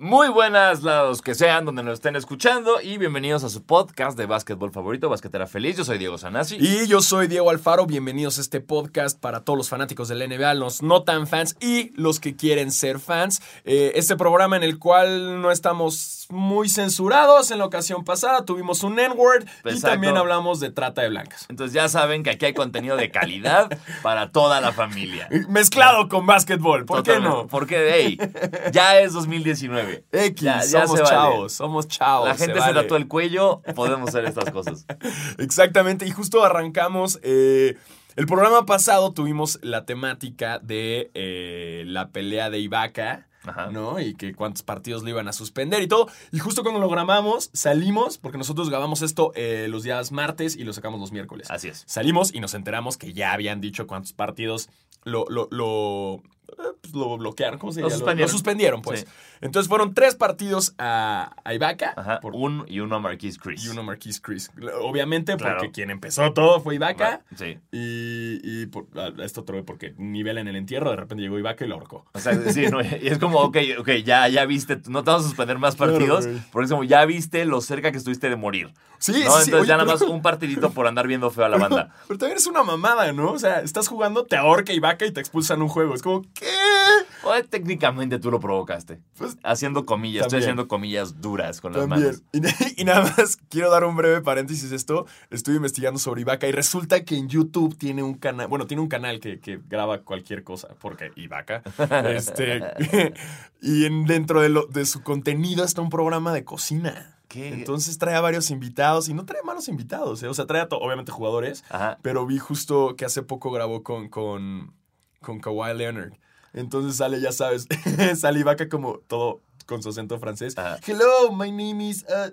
Muy buenas lados que sean donde nos estén escuchando y bienvenidos a su podcast de básquetbol favorito, Basquetera Feliz. Yo soy Diego Sanasi. Y yo soy Diego Alfaro. Bienvenidos a este podcast para todos los fanáticos del NBA, los no tan fans y los que quieren ser fans. Eh, este programa en el cual no estamos muy censurados. En la ocasión pasada tuvimos un N-word y también hablamos de trata de blancas. Entonces ya saben que aquí hay contenido de calidad para toda la familia. Mezclado con básquetbol, ¿por qué no? Porque, hey, ya es 2019. X, Ya- ya somos se vale. chavos, somos chavos. La gente se, vale. tatúa el cuello, podemos hacer estas cosas. Exactamente, y justo arrancamos. eh, el programa pasado tuvimos la temática de eh, la pelea de Ibaka. Ajá. ¿No? Y que cuántos partidos le iban a suspender y todo. Y justo cuando lo grabamos, salimos, porque nosotros grabamos esto eh, los días martes y lo sacamos los miércoles. Así es. Salimos y nos enteramos que ya habían dicho cuántos partidos lo, lo, lo, pues, lo bloquearon. ¿Cómo se Lo llama? suspendieron. suspendieron, pues. Sí. Entonces fueron tres partidos a, a Ibaka. Ajá. por- Un y uno a Marquise Chris. y uno Marquise Chris. Obviamente, Claro. porque quien empezó todo fue Ibaka. Sí. Y, y por- esto otro porque nivel en el entierro, de repente llegó Ibaka y lo ahorcó. O sea, sí, no, y es como, ok, ok, ya, ya viste, no te vamos a suspender más partidos, porque es como, ya viste lo cerca que estuviste de morir. Sí, ¿no? sí. Entonces Oye, ya nada pero- más un partidito por andar viendo feo a la banda. Pero también es una mamada, ¿no? O sea, estás jugando, te ahorca Ibaka y te expulsan un juego. Es como, ¿qué? O técnicamente tú lo provocaste. Pues, Haciendo comillas, estoy haciendo comillas duras con las manos. Y, y nada más quiero dar un breve paréntesis esto. Estuve investigando sobre Ibaka y resulta que en YouTube tiene un canal, bueno, tiene un canal que, que graba cualquier cosa, porque Ibaka. este, y en- dentro de, lo- de su contenido está un programa de cocina. ¿Qué? Entonces trae a varios invitados y no trae malos invitados, ¿eh? O sea, trae a obviamente jugadores, Ajá. pero vi justo que hace poco grabó con, con, con Kawhi Leonard. Entonces sale, ya sabes, sale Ibaka como todo con su acento francés. Hello, my name is uh,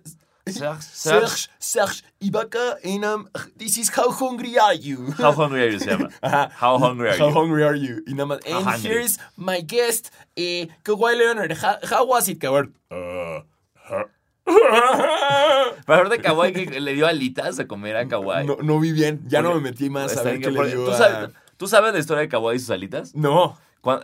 Serge, Serge, Serge Ibaka and um, this is how hungry are you? How hungry are you, se llama. Ajá. How hungry are How you? hungry are you? Y nada más, How and hungry. here's my guest, eh, Kawhi Leonard. How, how was it, Kawhi? Uh, Pero de Kawhi que le dio alitas de comer a Kawhi. no, no vi bien, ya no me metí más a ver qué le dio ¿tú, a- sabes, ¿Tú sabes la historia de Kawhi y sus alitas? No.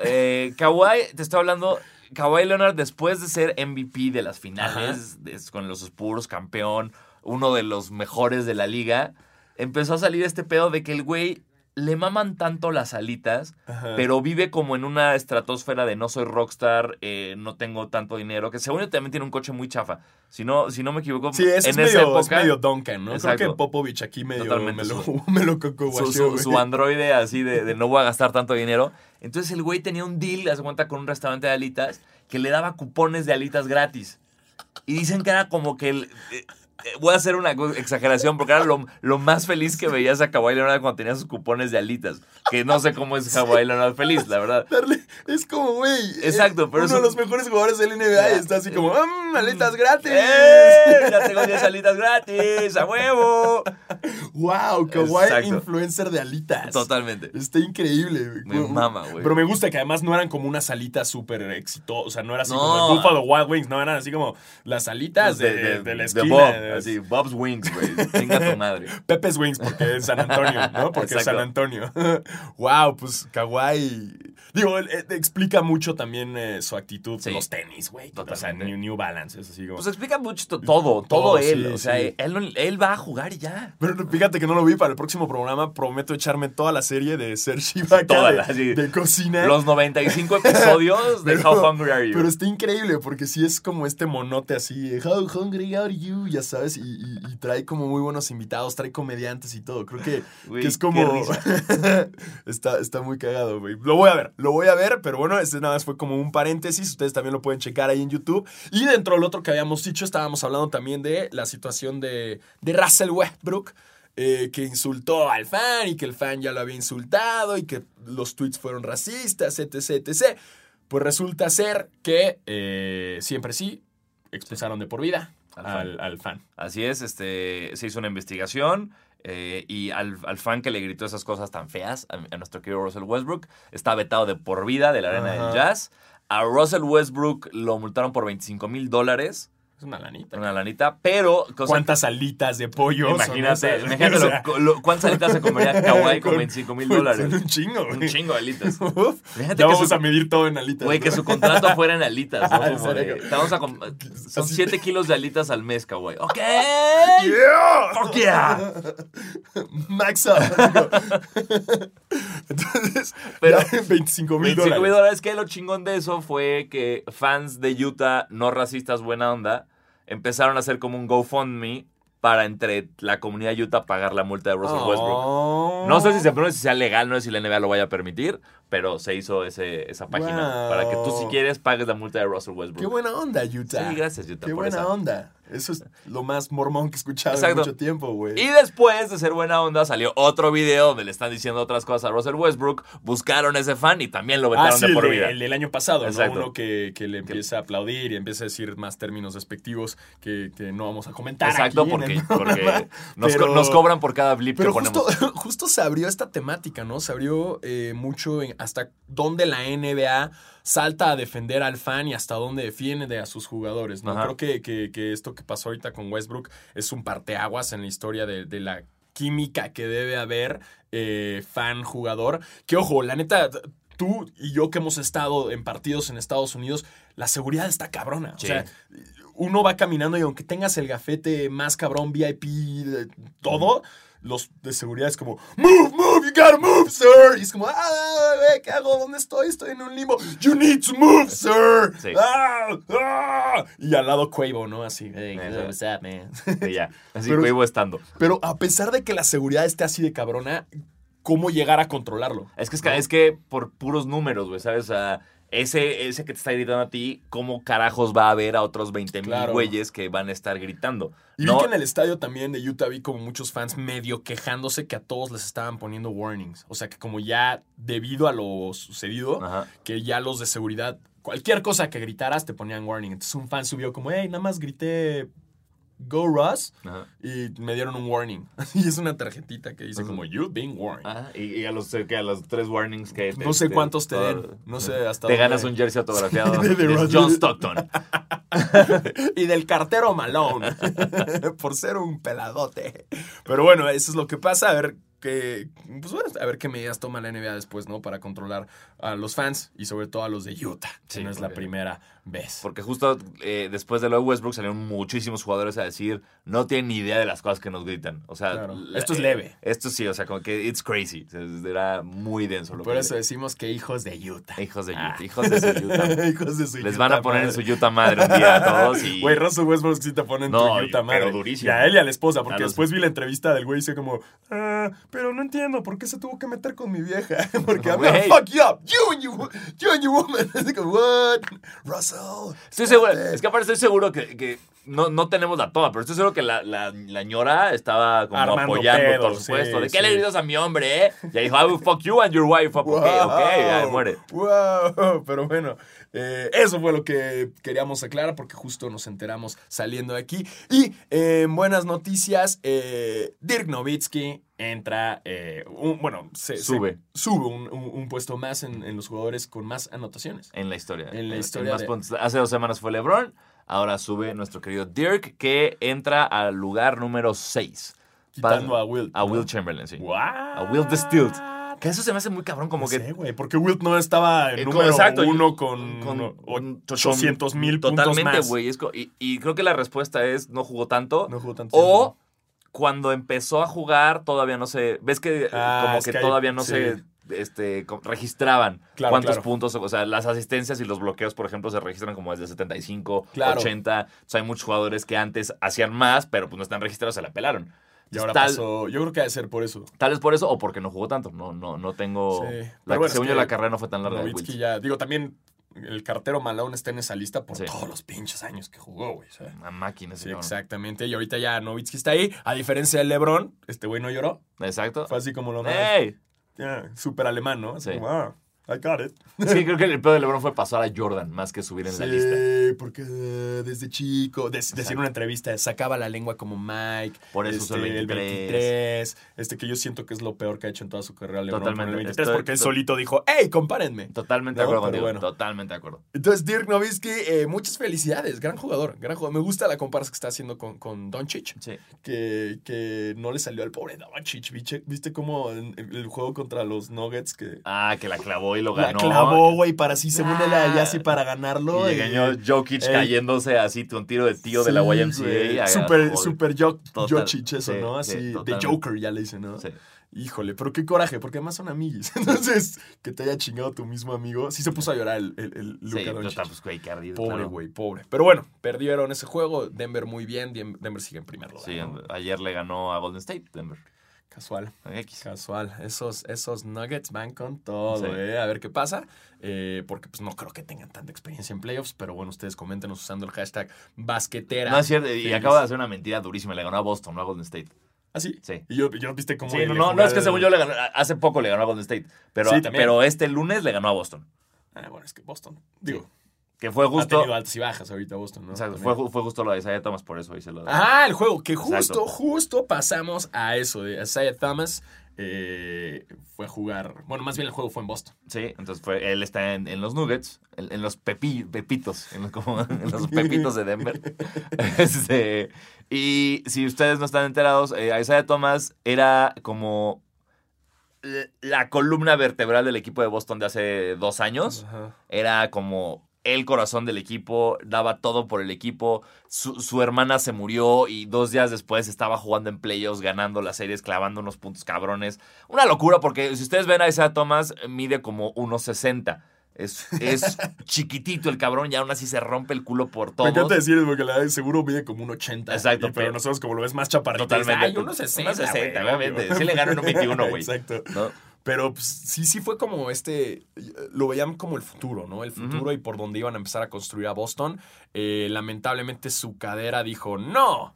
Eh, Kawhi, te estoy hablando, Kawhi Leonard después de ser MVP de las finales, de- con los Spurs, campeón, uno de los mejores de la liga, empezó a salir este pedo de que el güey le maman tanto las alitas, Ajá. pero vive como en una estratosfera de no soy rockstar, eh, no tengo tanto dinero, que según yo también tiene un coche muy chafa. Si no, si no me equivoco, Sí, es, en es esa medio, es época... medio Duncan, ¿no? Creo Exacto. que Popovich aquí medio Totalmente, me lo, su- me lo coco su, su- su androide así de, de no voy a gastar tanto dinero. Entonces el güey tenía un deal, hace cuenta, con un restaurante de alitas que le daba cupones de alitas gratis. Y dicen que era como que el... voy a hacer una exageración porque era lo, lo más feliz que veías a Kawhi Leonard cuando tenía sus cupones de alitas. Que no sé cómo es Kawhi Leonard feliz, la verdad. Darle, es como, güey. Exacto, eh, pero Uno eso- de los mejores jugadores del NBA y está así como, mmm, aletas gratis. ¡Eh! Ya tengo 10 alitas gratis, a huevo. Wow, Kawhi, influencer de alitas. Totalmente. Está increíble. Me mama, güey. Pero me gusta que además no eran como unas alitas súper exitosas. O sea, no era así No. como el Buffalo Wild Wings. No, eran así como las alitas de, de, de la esquina. Bob, así, Bob's Wings, güey. Chinga tu madre. Pepe's Wings, porque es San Antonio, ¿no? Porque es San. Antonio. wow, pues Kawhi. Digo, él, él explica mucho también eh, su actitud. Sí. Los tenis, güey. O sea. New, New Balance, es así como. Pues explica mucho to- todo, todo, Todo, él. sí, o sea, sí. él, él va a jugar y ya. Pero fíjate que no lo vi para el próximo programa. Prometo echarme toda la serie de Serge Ibaka Toda de, la- sí. de cocina. Los 95 episodios de Pero- How Hungry Are You. Pero está increíble porque sí es como este monote así, How hungry are you? Ya sabes, y, y- y trae como muy buenos invitados, trae comediantes y todo. Creo que, es como. está, está muy cagado, güey. Lo voy a ver, lo voy a ver, pero bueno, este nada más fue como un paréntesis. Ustedes también lo pueden checar ahí en YouTube. Y dentro del otro que habíamos dicho, estábamos hablando también de la situación de, de Russell Westbrook. eh, que insultó al fan y que el fan ya lo había insultado y que los tweets fueron racistas, etc, etc. Pues resulta ser que eh, siempre sí expulsaron de por vida Al al, fan. al fan. Así es, este, se hizo una investigación eh, y al, al fan que le gritó esas cosas tan feas, a, a nuestro querido Russell Westbrook, está vetado de por vida de la arena Ajá. del jazz. A Russell Westbrook lo multaron por 25 mil dólares Es una lanita. Una lanita, pero... ¿Cuántas alitas de pollo? Imagínate, esas? imagínate O lo- sea, lo- cuántas alitas se comería Kawhi con con- 25 mil dólares. un chingo, güey. Un chingo de alitas. Uf, ya que vamos su- a medir todo en alitas. Güey, que su contrato fuera en alitas, ¿no? Te vamos a son Así- 7 kilos de alitas al mes, Kawhi. ¡Ok! Yeah. ¡Fuck yeah! Max up. Entonces, Pero- ya, 25 mil 25 mil dólares. dólares. Que lo chingón de eso fue que fans de Utah, no racistas, buena onda, empezaron a hacer como un GoFundMe para entre la comunidad de Utah pagar la multa de Russell Westbrook. Oh. No sé si se sé si sea legal, no sé si la NBA lo vaya a permitir, pero se hizo ese, esa página Wow. para que tú si quieres pagues la multa de Russell Westbrook. Qué buena onda, Utah. Sí, gracias, Utah, Qué por buena esa. onda. Eso es lo más mormón que he escuchado Exacto. en mucho tiempo, güey. Y después de ser buena onda, salió otro video donde le están diciendo otras cosas a Russell Westbrook. Buscaron ese fan y también lo Ah, vetaron sí, de el, por de- vida. el del año pasado, Exacto. ¿no? Uno que, que le empieza a aplaudir y empieza a decir más términos despectivos que, que no vamos a comentar. Exacto, aquí porque, el nos, Pero- co- nos cobran por cada blip Pero que justo, ponemos. justo se abrió esta temática, ¿no? Se abrió eh, mucho en hasta dónde la NBA salta a defender al fan y hasta dónde defiende a sus jugadores, ¿no? Ajá. Creo que, que- que esto que pasó ahorita con Westbrook es un parteaguas en la historia de, de la química que debe haber eh, fan-jugador. Que ojo, la neta, tú y yo que hemos estado en partidos en Estados Unidos, la seguridad está cabrona. Sí. O sea, uno va caminando y aunque tengas el gafete más cabrón, VIP, todo, los de seguridad es como, move, move, you gotta move, sir. Y es como, ah, ¿qué hago? ¿Dónde estoy? Estoy en un limbo. You need to move, sir. Sí. Ah, ah. Y al lado Quavo, ¿no? Así, hey, what's up, man? Y ya. Así Pero- iba estando. Pero a pesar de que la seguridad esté así de cabrona, ¿cómo llegar a controlarlo? Es que, es, que- es que por puros números, güey, ¿sabes? O sea, ese, ese que te está gritando a ti, ¿cómo carajos va a haber a otros 20 mil Claro. güeyes que van a estar gritando? Y no, vi que en el estadio también de Utah vi como muchos fans medio quejándose que a todos les estaban poniendo warnings. O sea que como ya debido a lo sucedido, Ajá. que ya los de seguridad, cualquier cosa que gritaras te ponían warning. Entonces un fan subió como, hey, nada más grité Go Russ Ajá. y me dieron un warning. Y es una tarjetita que dice como, you've been warned. Ajá, y, y a, los, que a los tres warnings que... no sé cuántos te den, no sé hasta Te dónde. ganas un jersey autografiado De. John Stockton. y del cartero Malone. por ser un peladote. Pero bueno, eso es lo que pasa. A ver qué. Pues bueno, a ver qué medidas toma la NBA después, ¿no? Para controlar a los fans y sobre todo a los de Utah. Que Sí, no es la primera vez. Porque justo eh, después de lo de Westbrook salieron muchísimos jugadores a decir no tienen ni idea de las cosas que nos gritan. O sea, Claro. la- Esto es eh, leve. Esto sí, o sea, como que it's crazy. Era muy denso lo Por que eso decimos que hijos de Utah. Hijos de Ah. Utah, hijos de su Utah. hijos de su Les Utah van a poner en su Utah madre un día a todos y... Güey, Russell Westbrook sí te pone en No, tu Utah pero madre. durísimo. Y a él y a la esposa, porque A los- después vi la entrevista del güey y dice como, ah, pero no entiendo por qué se tuvo que meter con mi vieja. porque I'm fuck you up. You and you, you and your woman. Así como, what? Russell. Estoy seguro, espérate". es que aparte estoy seguro que, que no, no tenemos la toma, pero estoy seguro que la, la, la ñora estaba como Armando apoyando, pedo, por supuesto. sí, ¿De qué sí. le gritas a mi hombre, eh? Y ahí dijo, I will fuck you and your wife. up". Ok, ok, ya muere. Wow. Pero bueno, eh, eso fue lo que queríamos aclarar porque justo nos enteramos saliendo de aquí. Y eh, en buenas noticias, eh, Dirk Nowitzki entra, eh, un- bueno, se, se- Sube. sube un, un- un puesto más en, en los jugadores con más anotaciones. En la historia. En la historia más de- puntos. Hace dos semanas fue LeBron, ahora sube nuestro querido Dirk, que entra al lugar número 6. Quitando a Wilt. A. Will Chamberlain, sí. What? A Will Distilled. Que eso se me hace muy cabrón, como No que sé, güey, porque Wilt no estaba en Eh, número exacto, uno con, con- 800 mil puntos Totalmente, más. güey. Es co- Y, y creo que la respuesta es no jugó tanto. No jugó tanto o tiempo. cuando empezó a jugar, todavía no se. ¿Ves que Ah, como que, todavía no sí. se este, registraban Claro, cuántos claro. puntos? O sea, las asistencias y los bloqueos, por ejemplo, se registran como desde 75, Claro. 80. O sea, hay muchos jugadores que antes hacían más, pero pues no están registrados, se la pelaron. Y ahora tal, pasó, yo creo que ha de ser por eso. tal vez por eso o porque no jugó tanto. No, no, no tengo. Sí. La, bueno, según yo, la carrera no fue tan larga. de ya, digo, también el cartero Malone está en esa lista por Sí. todos los pinches años que jugó, güey. sea. Una máquina, ese Sí, cabrón. exactamente. Y ahorita ya Nowitzki está ahí. A diferencia de LeBron, este güey no lloró. Exacto. Fue así como lo más ¡Ey! súper alemán, ¿no? Así Sí. como, ah, I got it. Sí, creo que el pedo de LeBron fue pasar a Jordan más que subir en la lista. Sí, porque desde chico, des- decir en una entrevista, sacaba la lengua como Mike. Por eso usó el este, 23. Este que yo siento que es lo peor que ha hecho en toda su carrera LeBron Totalmente. el 23, Estoy- porque él to- solito dijo, ¡Ey, compárenme! Totalmente No, de acuerdo contigo. bueno. Totalmente de acuerdo. Entonces, Dirk Nowitzki, eh, muchas felicidades. Gran jugador, gran jugador. Me gusta la comparación que está haciendo con, con Doncic. Sí. Que, que no le salió al pobre Doncic. ¿Viste, ¿Viste cómo el juego contra los Nuggets que Ah, que la clavó y lo la ganó. clavó, güey, para así, según él, Ah. así para ganarlo? Y llegó Jokic Ey. cayéndose así, un tiro de tío de la YMCA. Super, super. Jokic eso, Sí, ¿no? sí, Así, de. Joker ya le dicen, ¿no? Sí. Híjole, pero qué coraje, porque además son amiguis. Entonces, que te haya chingado tu mismo amigo. Sí se puso a llorar el, el, el Sí, Luka pero Doncic. pues, güey, qué ardido. Pobre, claro. güey, pobre. Pero bueno, perdieron ese juego. Denver muy bien. Denver sigue en primer lugar. Sí, ¿no? ayer le ganó a Golden State, Denver. Casual. X. Casual. Esos, esos Nuggets van con todo, Sí. ¿eh? A ver qué pasa. Eh, porque pues no creo que tengan tanta experiencia en playoffs. Pero bueno, ustedes coméntenos usando el hashtag basquetera. No es cierto, y acaba de hacer una mentira durísima. Le ganó a Boston, no a Golden State. ¿Ah, sí? Sí. Y yo, yo viste cómo... Sí, no, no, no es que según yo le ganó, hace poco le ganó a Golden State, pero, Sí, pero este lunes le ganó a Boston, Ah, bueno, es que Boston. Digo, que fue ha justo, tenido altas y bajas ahorita Boston, ¿no? exacto, fue, fue justo lo de Isaiah Thomas, por eso hice lo de... Ah, el juego, que justo, Exacto. justo pasamos a eso. De Isaiah Thomas eh, fue a jugar. Bueno, más bien el juego fue en Boston. Sí, entonces fue, él está en, en los Nuggets, en, en los pepi- pepitos, en los, como, en los pepitos de Denver. Este, y si ustedes no están enterados, eh, Isaiah Thomas era como la columna vertebral del equipo de Boston de hace dos años. Ajá. Era como el corazón del equipo, daba todo por el equipo. Su, su hermana se murió y dos días después estaba jugando en playoffs, ganando las series, clavando unos puntos cabrones. Una locura porque si ustedes ven a Isaiah Thomas, mide como 1.60. Es, es chiquitito el cabrón y aún así se rompe el culo por Me todos. encanta decir porque la seguro mide como un 80. Exacto, y- pero, pero- nosotros como lo ves más chaparrito. Totalmente. Ay, unos 60. 1.60, güey, obviamente. Sí le ganó en un 21, güey. Exacto. ¿no? Pero pues, sí, sí fue como este, lo veían como el futuro, ¿no? El futuro y por donde iban a empezar a construir a Boston. Eh, lamentablemente su cadera dijo, no.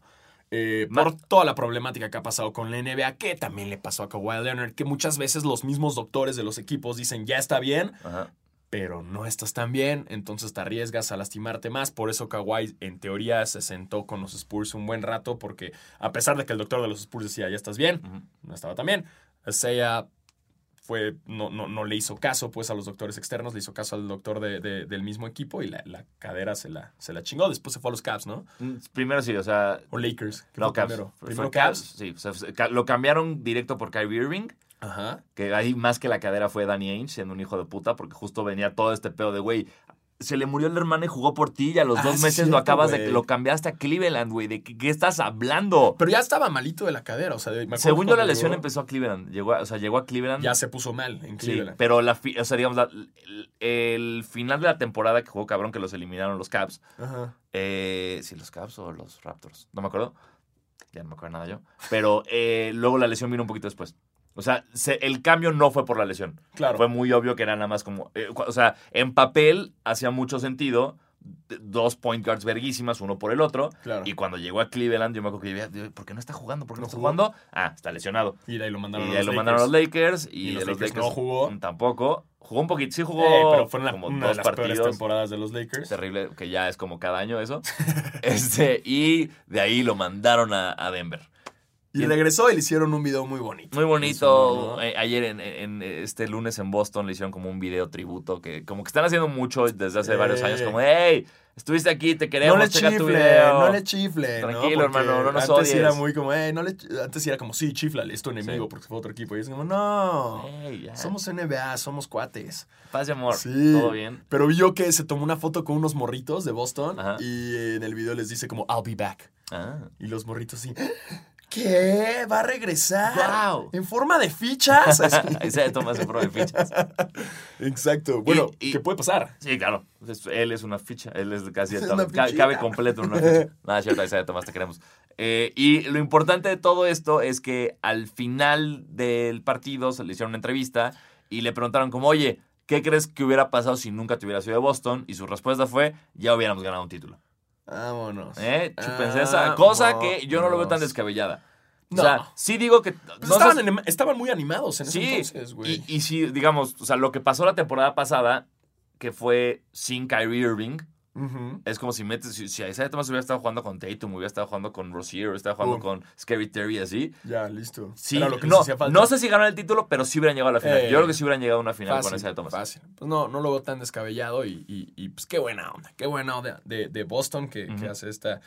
Eh, por toda la problemática que ha pasado con la NBA, que también le pasó a Kawhi Leonard, que muchas veces los mismos doctores de los equipos dicen, ya está bien, Ajá. pero no estás tan bien, entonces te arriesgas a lastimarte más. Por eso Kawhi, en teoría, se sentó con los Spurs un buen rato, porque a pesar de que el doctor de los Spurs decía, ya estás bien, no estaba tan bien. Isaiah fue, no, no, no le hizo caso pues a los doctores externos, le hizo caso al doctor de- de- del mismo equipo y la, la cadera se la, se la chingó. Después se fue a los Cavs, ¿no? Mm, Primero sí, o sea, O Lakers. ¿Qué no, Cavs. primero? ¿Primero Cavs? Sí, o sea, ca- lo cambiaron directo por Kyrie Irving. Ajá. Que ahí más que la cadera fue Danny Ainge siendo un hijo de puta, porque justo venía todo este pedo de, güey, se le murió el hermano y jugó por ti y a los Ah, dos meses cierto, lo acabas de, lo cambiaste a Cleveland, güey. ¿De qué, qué estás hablando? Pero ya estaba malito de la cadera, o sea, me Según yo, la lesión llegó, empezó a Cleveland. Llegó a- o sea, llegó a Cleveland. Ya se puso mal en Sí, Cleveland. pero la, o sea, digamos, la- el, el final de la temporada que jugó cabrón, que los eliminaron los Caps. Ajá. Eh, sí, los Caps o los Raptors. No me acuerdo. Ya no me acuerdo nada yo. Pero eh, luego la lesión vino un poquito después. O sea, se- el cambio no fue por la lesión. Claro. Fue muy obvio que era nada más como. eh, o sea, en papel hacía mucho sentido. Dos point guards verguísimas, uno por el otro. Claro. Y cuando llegó a Cleveland, yo me acuerdo que ¿por qué no está jugando? ¿Por qué no, No está jugando? Ah, está lesionado. Y de ahí lo mandaron Y de ahí los lo mandaron a los Lakers. Y, Y los de los Lakers Lakers no jugó. mm, Tampoco. Jugó un poquito. Sí jugó. Eh, pero fue una, como una de dos las peores partidos. temporadas de los Lakers. Terrible, que ya es como cada año eso. este, y de ahí lo mandaron a, a Denver. Y regresó y le hicieron un video muy bonito. Muy bonito. Eh, ayer, en, en- este lunes en Boston, le hicieron como un video tributo que como que están haciendo mucho desde hace varios años. Como, hey, estuviste aquí, te queremos, no le checa tu chifle, video. no le chifle. Tranquilo, hermano, no nos antes odies. era muy como, eh, no le, antes era como, sí, chiflale, es tu enemigo Sí. porque fue otro equipo. Y es como, no, Hey, somos NBA, somos cuates. Paz y amor. Sí. Todo bien. Pero vi yo que se tomó una foto con unos morritos de Boston Ajá. y en el video les dice como, I'll be back. Ah. Y los morritos sí, ¿qué? ¿Va a regresar? Guau. ¿En forma de fichas? Se toma ese pro de fichas. Exacto. Bueno, y- ¿qué puede pasar? Sí, claro. Él es una ficha. Él es casi. Es una cabe completo en una ficha. Nada, cierto, ahí se Tomás, te queremos. Eh, y lo importante de todo esto es que al final del partido se le hicieron una entrevista y le preguntaron como, oye, ¿qué crees que hubiera pasado si nunca te hubieras ido de Boston? Y su respuesta fue, ya hubiéramos ganado un título. Vámonos. ¿Eh? Chúpense esa cosa que yo no lo veo tan descabellada. O No. sea, sí digo que. Pues no estaban, estaban muy animados en ese Sí, entonces, güey. y, y si, digamos, o sea, lo que pasó la temporada pasada, que fue sin Kyrie Irving, Es como si metes, si, si Isaiah Thomas hubiera estado jugando con Tatum, hubiera estado jugando con Rozier, hubiera estado jugando Uh. con Scary Terry, así. Ya, listo. Sí, Era lo que no, falta. no sé si ganaron el título, pero sí hubieran llegado a la final. Eh, Yo creo que sí hubieran llegado a una final Fácil, con Isaiah Thomas. Fácil. Pues no, no lo veo tan descabellado y, y- y, pues qué buena onda. Qué buena onda de, de Boston que, que hace esta,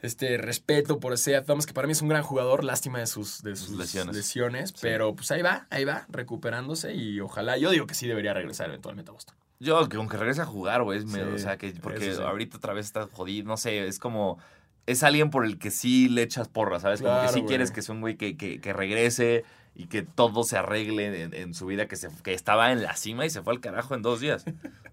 este respeto por Isaiah Thomas, que para mí es un gran jugador. Lástima de sus, de sus lesiones. lesiones. Pero pues ahí va, ahí va, recuperándose y ojalá. Yo digo que sí debería regresar eventualmente a Boston. Yo, que aunque regrese a jugar, güey, es me- Sí, o sea, que porque sí. ahorita otra vez está jodido, no sé, es como, es alguien por el que sí le echas porra, ¿sabes? Como que sí güey. quieres que sea un güey que, que, que regrese y que todo se arregle en, en su vida, que, se, que estaba en la cima y se fue al carajo en dos días,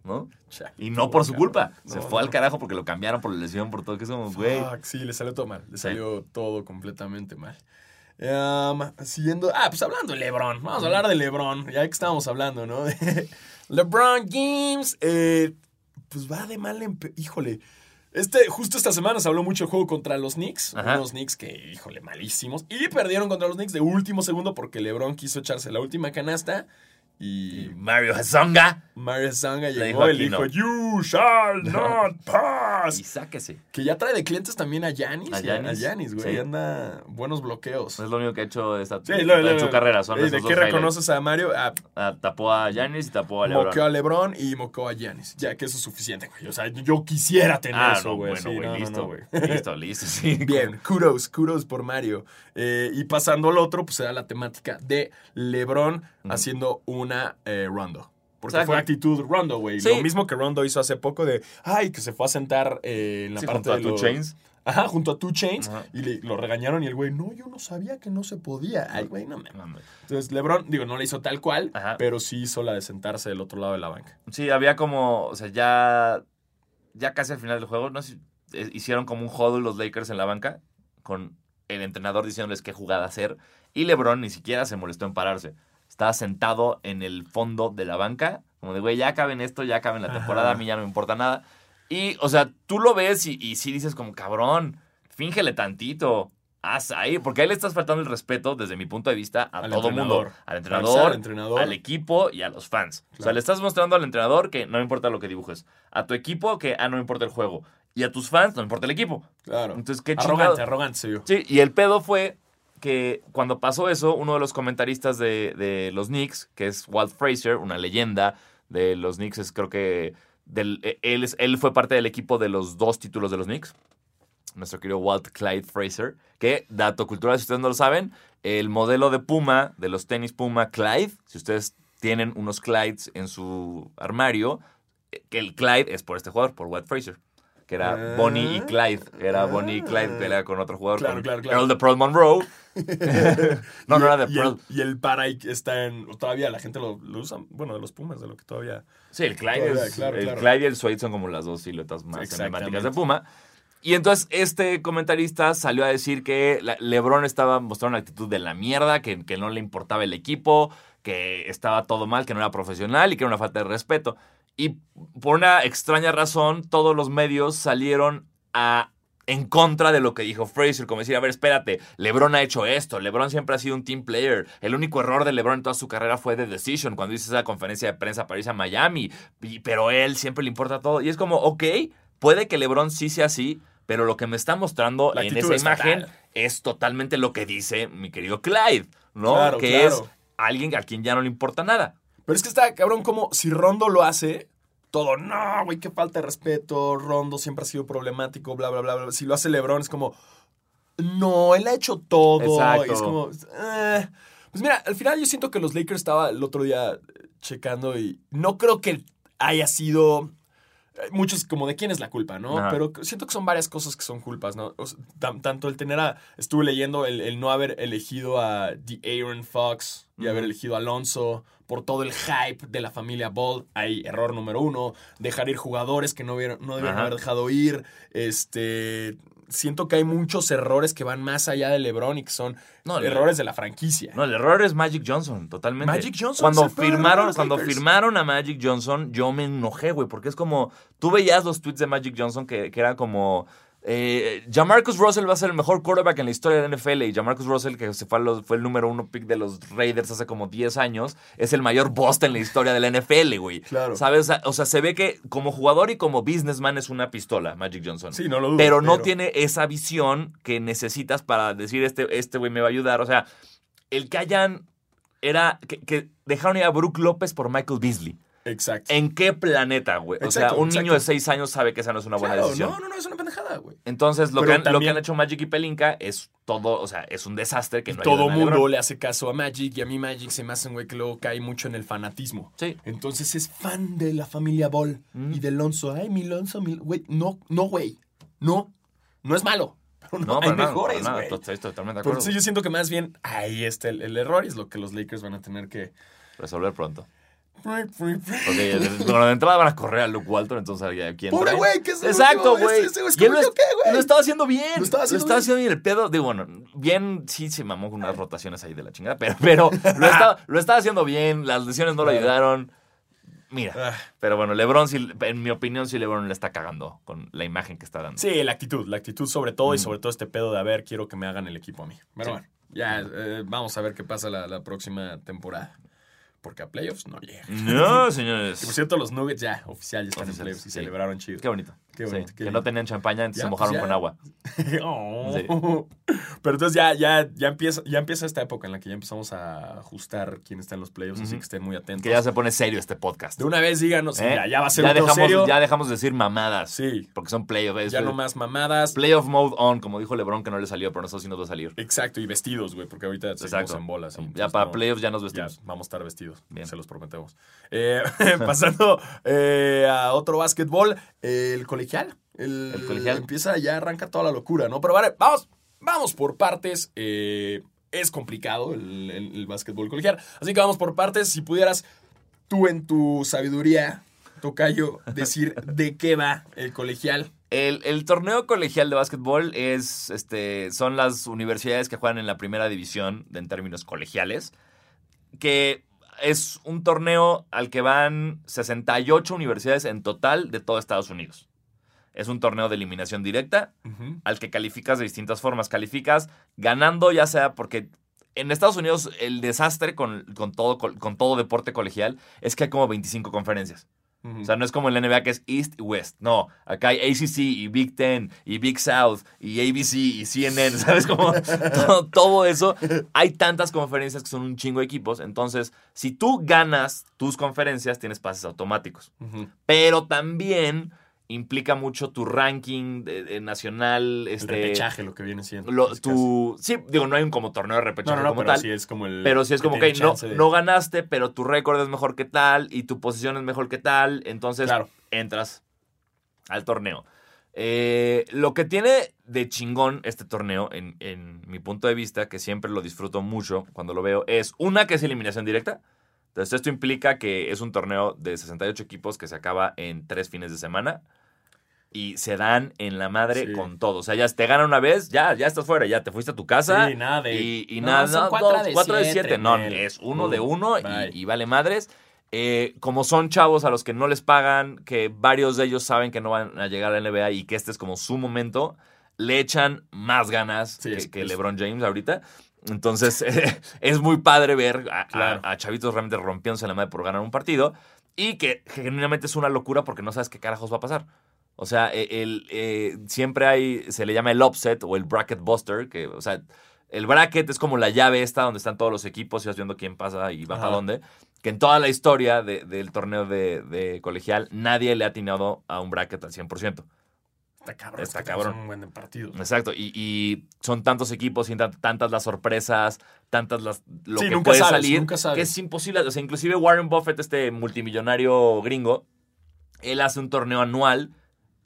¿no? Y no por su culpa, se No, fue al carajo porque lo cambiaron por la lesión, por todo, que somos, güey. Fuck, sí, le salió todo mal. Le Sí. salió todo completamente mal. Um, siguiendo. Ah, pues hablando de LeBron. Vamos a hablar de LeBron. Ya que estábamos hablando, ¿no? LeBron James. eh, pues va de mal en. Híjole. Este, justo esta semana se habló mucho del juego contra los Knicks. Ajá. Unos Knicks que, híjole, malísimos. Y perdieron contra los Knicks de último segundo porque LeBron quiso echarse la última canasta. Y Mario Hazonga, Mario Le llegó y dijo: You shall not pass. y sáquese. Que ya trae de clientes también a Yanis. A A Yanis, güey. sí. Anda buenos bloqueos. Es lo único que ha hecho esta, Sí, lo- lo- en su carrera, son ¿Y esos ¿De qué reconoces a Mario? Ah, Ah, tapó a Giannis y tapó a LeBron. moqueó a LeBron y moqueó a Yanis. Ya que eso es suficiente, güey. O sea, yo quisiera tener Ah, eso, no, güey. bueno, Sí, güey, no, listo. no, güey. listo, listo, sí. Bien, kudos, kudos por Mario. Eh, y pasando al otro, pues se da la temática de LeBron haciendo una eh, rondo. Porque Exacto. fue actitud rondo, güey. Sí. Lo mismo que Rondo hizo hace poco de, ay, que se fue a sentar eh, en la Sí, parte junto a de Two los- Chains. Ajá, junto a Two Chains. Ajá. Y le- lo regañaron y el güey, no, yo no sabía que no se podía. Ay, güey, no me... Hombre. Entonces, LeBron, digo, no le hizo tal cual, Ajá. pero sí hizo la de sentarse del otro lado de la banca. Sí, había como, o sea, ya, ya casi al final del juego, no sé, si- eh, hicieron como un huddle los Lakers en la banca con el entrenador diciéndoles qué jugada hacer y LeBron ni siquiera se molestó en pararse. Estaba sentado en el fondo de la banca, como de, güey, ya acaben esto, ya acaben la temporada, Ajá. a mí ya no me importa nada. Y, o sea, tú lo ves y, y sí dices como, cabrón, fíngele tantito. Haz ahí, porque ahí le estás faltando el respeto, desde mi punto de vista, a Al todo mundo. Al Al entrenador, al equipo y a los fans. O sea, le estás mostrando al entrenador que no importa lo que dibujes. A tu equipo que, ah, no importa el juego. Y a tus fans no importa el equipo. Claro. Entonces, qué arrogante, chingado. arrogante se vio. Sí, y el pedo fue que cuando pasó eso, uno de los comentaristas de, de los Knicks, que es Walt Frazier, una leyenda de los Knicks, es creo que del, eh, él, es- él fue parte del equipo de los dos títulos de los Knicks. Nuestro querido Walt Clyde Fraser, que, dato cultural, si ustedes no lo saben, el modelo de Puma, de los tenis Puma Clyde, si ustedes tienen unos Clydes en su armario, eh, que el Clyde es por este jugador, por Walt Fraser, que era Ah. Bonnie y Clyde, era Bonnie y Clyde, Ah. pelea con otro jugador, Claro, con claro, claro. Earl de Pearl Monroe. no, Y no era de y el, Pearl. y el para está en. Todavía la gente lo, lo usa. Bueno, de los Pumas, de lo que todavía. Sí, el Clyde, Todavía, es- claro, el claro. Clyde y el Suede son como las dos siluetas más emblemáticas de Puma. Y entonces este comentarista salió a decir que LeBron estaba mostrando una actitud de la mierda, que, que no le importaba el equipo, que estaba todo mal, que no era profesional y que era una falta de respeto. Y por una extraña razón, todos los medios salieron a en contra de lo que dijo Fraser, como decir, a ver, espérate, LeBron ha hecho esto, LeBron siempre ha sido un team player, el único error de LeBron en toda su carrera fue de decision, cuando hizo esa conferencia de prensa para irse a Miami, y- pero él siempre le importa todo, y es como, ok, puede que LeBron sí sea así, pero lo que me está mostrando La en esa es imagen es totalmente lo que dice mi querido Clyde, ¿no? Claro, que claro. es alguien a quien ya no le importa nada. Pero es que está cabrón como si Rondo lo hace. Todo, no, güey, qué falta de respeto. Rondo siempre ha sido problemático, bla, bla, bla, bla. Si lo hace LeBron es como, no, él ha hecho todo. Exacto. Y es como, eh. pues mira, al final yo siento que los Lakers estaba el otro día eh, checando y no creo que haya sido muchos como de quién es la culpa, ¿no? Ajá. Pero siento que son varias cosas que son culpas, ¿no? O sea, tan- tanto el tener a, estuve leyendo el, el no haber elegido a The Aaron Fox y haber elegido a Alonso por todo el hype de la familia Ball. Ahí, error número uno. Dejar ir jugadores que no, hubieran- no debieron Ajá. haber dejado ir. Este. Siento que hay muchos errores que van más allá de LeBron y que son No, errores de la franquicia. No, el error es Magic Johnson, totalmente. Magic Johnson Cuando firmaron, cuando firmaron a Magic Johnson, yo me enojé, güey, porque es como. Tú veías los tweets de Magic Johnson que, que era como. Eh, Jamarcus Russell va a ser el mejor quarterback en la historia de la NFL y Jamarcus Russell, que se fue, los- fue el número uno pick de los Raiders hace como 10 años, es el mayor bust en la historia de la NFL, güey. Claro. ¿Sabes? O sea, o sea, se ve que como jugador y como businessman es una pistola, Magic Johnson. Sí, no lo dudo. pero no tiene esa visión que necesitas para decir este este güey me va a ayudar. O sea, el que hayan era que, que dejaron ir a Brook López por Michael Beasley. Exacto. ¿En qué planeta, güey? O sea, Exacto, un niño de 6 años sabe que esa no es una buena Claro, decisión. no, no, no, es una pendejada, güey. Entonces, lo que, han, lo que también- han hecho Magic y Pelinka es todo, o sea, es un desastre que no todo mundo LeBron. le hace caso a Magic y a mí Magic se me hace un güey que luego cae mucho en el fanatismo. Sí. Entonces es fan de la familia Ball Mm. y de Lonzo. Ay, mi Lonzo, mi... Güey, no, no, güey. No, no es malo. Pero no, No, hay nada, mejores, güey. estoy totalmente de acuerdo. Entonces yo siento que más bien ahí está el, el error y es lo que los Lakers van a tener que... Resolver pronto. Porque de, bueno, de entrada van a correr a Luke Walton, entonces quién Pobre güey, que es Exacto, güey. ese- es lo, yo, ¿qué, güey? lo estaba haciendo bien. Lo estaba haciendo haciendo bien. El pedo, digo, bueno, bien, sí se mamó con unas rotaciones ahí de la chingada, pero, pero lo, estaba, lo estaba haciendo bien. Las lesiones no lo ayudaron. Mira, Ah. pero bueno, LeBron, sí, en mi opinión, sí LeBron le está cagando con la imagen que está dando. Sí, la actitud, la actitud sobre todo y sobre todo este pedo de, a ver, quiero que me hagan el equipo a mí. Pero Sí. bueno, ya eh, vamos a ver qué pasa la, la próxima temporada. Porque a playoffs no llega. No, señores. Que por cierto, los Nuggets ya oficial ya están Oficiales, en playoffs y sí. celebraron chido. Qué bonito. Qué bonito, Sí, qué que no tenían champaña, entonces Ya, se mojaron pues ya. con agua. Oh. Pero entonces ya, ya, ya, empieza, ya empieza esta época en la que ya empezamos a ajustar quién está en los playoffs, así que estén muy atentos. Que ya se pone serio este podcast. De una vez díganos, ¿Eh? ya va a ser ya dejamos, serio. ya dejamos de decir mamadas. Sí, Porque son playoffs. ya no más mamadas. Playoff mode on, como dijo LeBron que no le salió, pero nosotros sí nos va a salir. Exacto, y vestidos, güey, porque ahorita Exacto. en bolas. ya para no- playoffs ya nos vestimos. vamos a estar vestidos, Bien. se los prometemos. Eh, pasando eh, a otro básquetbol, el colegial. El, El colegial. Empieza, ya arranca toda la locura, ¿no? Pero vale, vamos, vamos por partes. eh, es complicado el, el- el básquetbol colegial. Así que vamos por partes. Si pudieras tú en tu sabiduría, Tocayo, decir de qué va el colegial. El, el torneo colegial de básquetbol es, este, son las universidades que juegan en la primera división en términos colegiales, que es un torneo al que van 68 universidades en total de todo Estados Unidos. Es un torneo de eliminación directa al que calificas de distintas formas. Calificas ganando ya sea porque en Estados Unidos el desastre con, con todo, con todo deporte colegial es que hay como 25 conferencias. O sea, no es como en la NBA que es East y West. No, acá hay ACC y Big Ten y Big South y ABC y CNN, ¿sabes? Como todo, todo eso. Hay tantas conferencias que son un chingo de equipos. Entonces, si tú ganas tus conferencias, tienes pases automáticos. Pero también implica mucho tu ranking de- de nacional. El Este, repechaje, lo que viene siendo. lo- casi, tu, sí, digo, no hay un como torneo de repechaje No, no, no, como pero tal. sí es como el. Pero si es como que no, de- no ganaste, pero tu récord es mejor que tal y tu posición es mejor que tal, entonces Claro. entras al torneo. Eh, lo que tiene de chingón este torneo, en, en mi punto de vista, que siempre lo disfruto mucho cuando lo veo, es una que es eliminación directa. Entonces esto implica que es un torneo de 68 equipos que se acaba en tres fines de semana. Y se dan en la madre Sí. con todo. O sea, ya te ganan una vez, ya, ya estás fuera, ya te fuiste a tu casa. Sí, nada de. Y, y No, nada, son cuatro dos, de cuatro de siete, siete. No, es uno de uno y, y vale madres. Eh, como son chavos a los que no les pagan, que varios de ellos saben que no van a llegar a la NBA y que este es como su momento, le echan más ganas Sí, que, es- que LeBron James ahorita. Entonces, es muy padre ver a, a- Claro. a chavitos realmente rompiéndose la madre por ganar un partido y que genuinamente es una locura porque no sabes qué carajos va a pasar. O sea, e- el, eh, siempre hay, se le llama el upset o el bracket buster, que, o sea, el bracket es como la llave esta donde están todos los equipos y vas viendo quién pasa y va Ajá. para dónde. Que en toda la historia de- del torneo de, de colegial nadie le ha atinado a un bracket al 100%. Está cabrón. Está es que cabrón. Son un buen de partidos. Exacto, y, y son tantos equipos y tan- tantas las sorpresas, tantas las lo Sí, que nunca puede sabes, salir, nunca sabes. que es imposible. O sea, inclusive Warren Buffett, este multimillonario gringo, él hace un torneo anual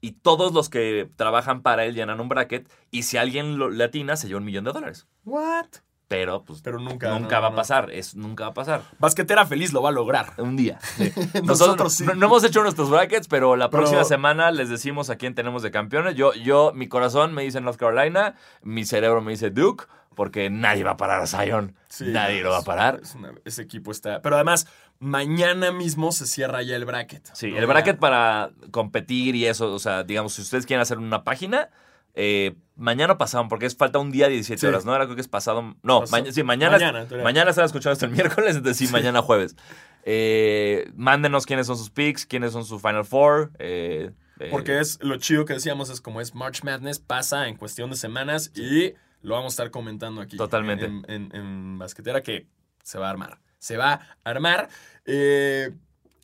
y todos los que trabajan para él llenan un bracket y si alguien lo le atina se lleva un millón de dólares. What? Pero pues Pero nunca. nunca no, va a pasar, es nunca va a pasar. Basquetera feliz lo va a lograr. Un día. Nosotros Nosotros sí. no, no hemos hecho nuestros brackets, pero la Pero- próxima semana les decimos a quién tenemos de campeones. Yo, yo, mi corazón me dice North Carolina, mi cerebro me dice Duke, porque nadie va a parar a Zion. Sí, nadie lo va a parar. es una- ese equipo está. Pero además, mañana mismo se cierra ya el bracket. Sí, el bracket para competir y eso, o sea, digamos, si ustedes quieren hacer una página, eh, mañana pasaron, porque es falta un día 17 Sí. horas, ¿no? Ahora creo que es pasado. No, sí, mañana. Mañana. Mañana están escuchando esto el miércoles, entonces sí, mañana jueves. Eh, mándenos quiénes son sus picks, quiénes son sus Final Four. eh, Porque es lo chido que decíamos, es como es March Madness, pasa en cuestión de semanas y lo vamos a estar comentando aquí. Totalmente. En, en- en Basquetera que se va a armar. Se va a armar. eh,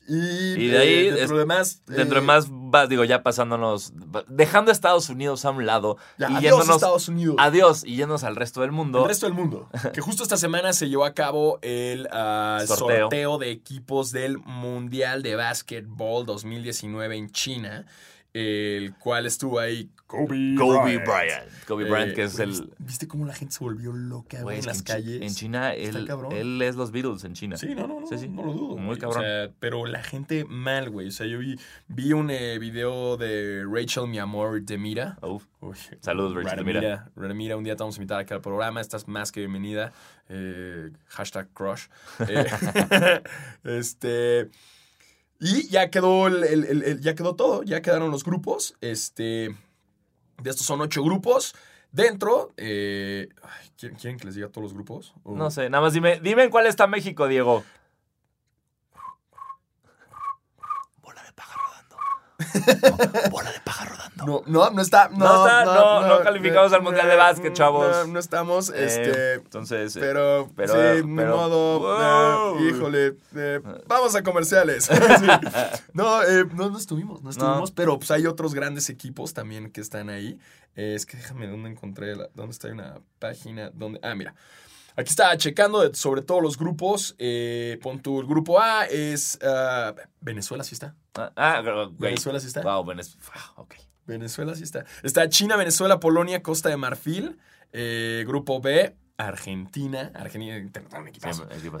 y, Y de ahí eh, dentro es- de más. Dentro eh, de más, va- digo, ya pasándonos, dejando a Estados Unidos a un lado ya, y adiós, yéndonos, Estados Unidos. adiós y yéndonos al resto del mundo. El resto del mundo. Que justo esta semana se llevó a cabo el ah, Sorteo. sorteo. de equipos del Mundial de Básquetbol 2019 en China, el cual estuvo ahí Kobe, Kobe Bryant. Bryant. Kobe Bryant, Eh, que es el... ¿Viste cómo la gente se volvió loca en las en calles? En China, él, él es los Beatles en China. Sí, no, no, no, Sí, sí. no lo dudo. Muy cabrón. O sea, pero la gente mal, güey. O sea, yo vi, vi un eh, video de Rachel, mi amor, Demira. Uf. Uy, Saludos, Rachel Radamira. Radamira, un día te vamos a invitar aquí al programa. Estás más que bienvenida. Eh, hashtag crush. Eh, este. Y ya quedó el, el- el- ya quedó todo. Ya quedaron los grupos. Este. De estos son ocho grupos. Dentro. eh, ay, ¿quieren, que les diga todos los grupos? No sé, nada más dime, dime en cuál está México, Diego. Bola de paja rodando. bola de paja rodando. No, no, no está. No, No está, no, no calificamos al Mundial de Básquet, chavos. No, no estamos. Eh, Este. entonces, eh, Pero, pero, sí, ni pero- modo. Wow. eh, híjole, eh, vamos a comerciales. Sí. No, eh, no, no estuvimos, no estuvimos, pero pues hay otros grandes equipos también que están ahí. Es que déjame dónde encontré, la- dónde está una página, donde, ah, mira. Aquí estaba checando sobre todos los grupos. Eh, pon tu, el grupo A es ah, Venezuela, sí está. ah, ah. Venezuela sí está. Wow, Venezuela. ok. Venezuela sí está. Está China, Venezuela, Polonia, Costa de Marfil. Eh, grupo B, Argentina. Argentina.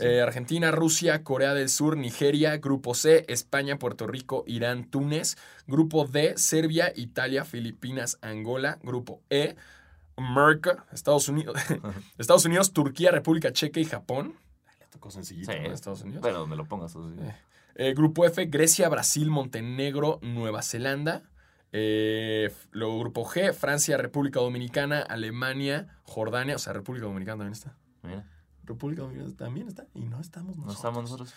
Eh, Argentina, Rusia, Corea del Sur, Nigeria. Grupo C, España, Puerto Rico, Irán, Túnez. Grupo D, Serbia, Italia, Filipinas, Angola. Grupo E, América, Estados Unidos. Estados Unidos, Turquía, República Checa y Japón. Le tocó sencillito, Sí. ¿no? Estados Unidos. Bueno, donde lo pongas. sí. Eh, grupo F, Grecia, Brasil, Montenegro, Nueva Zelanda. Eh, luego grupo G, Francia, República Dominicana, Alemania, Jordania. O sea, República Dominicana también está. Mira, República Dominicana también está. Y no estamos no nosotros. estamos nosotros.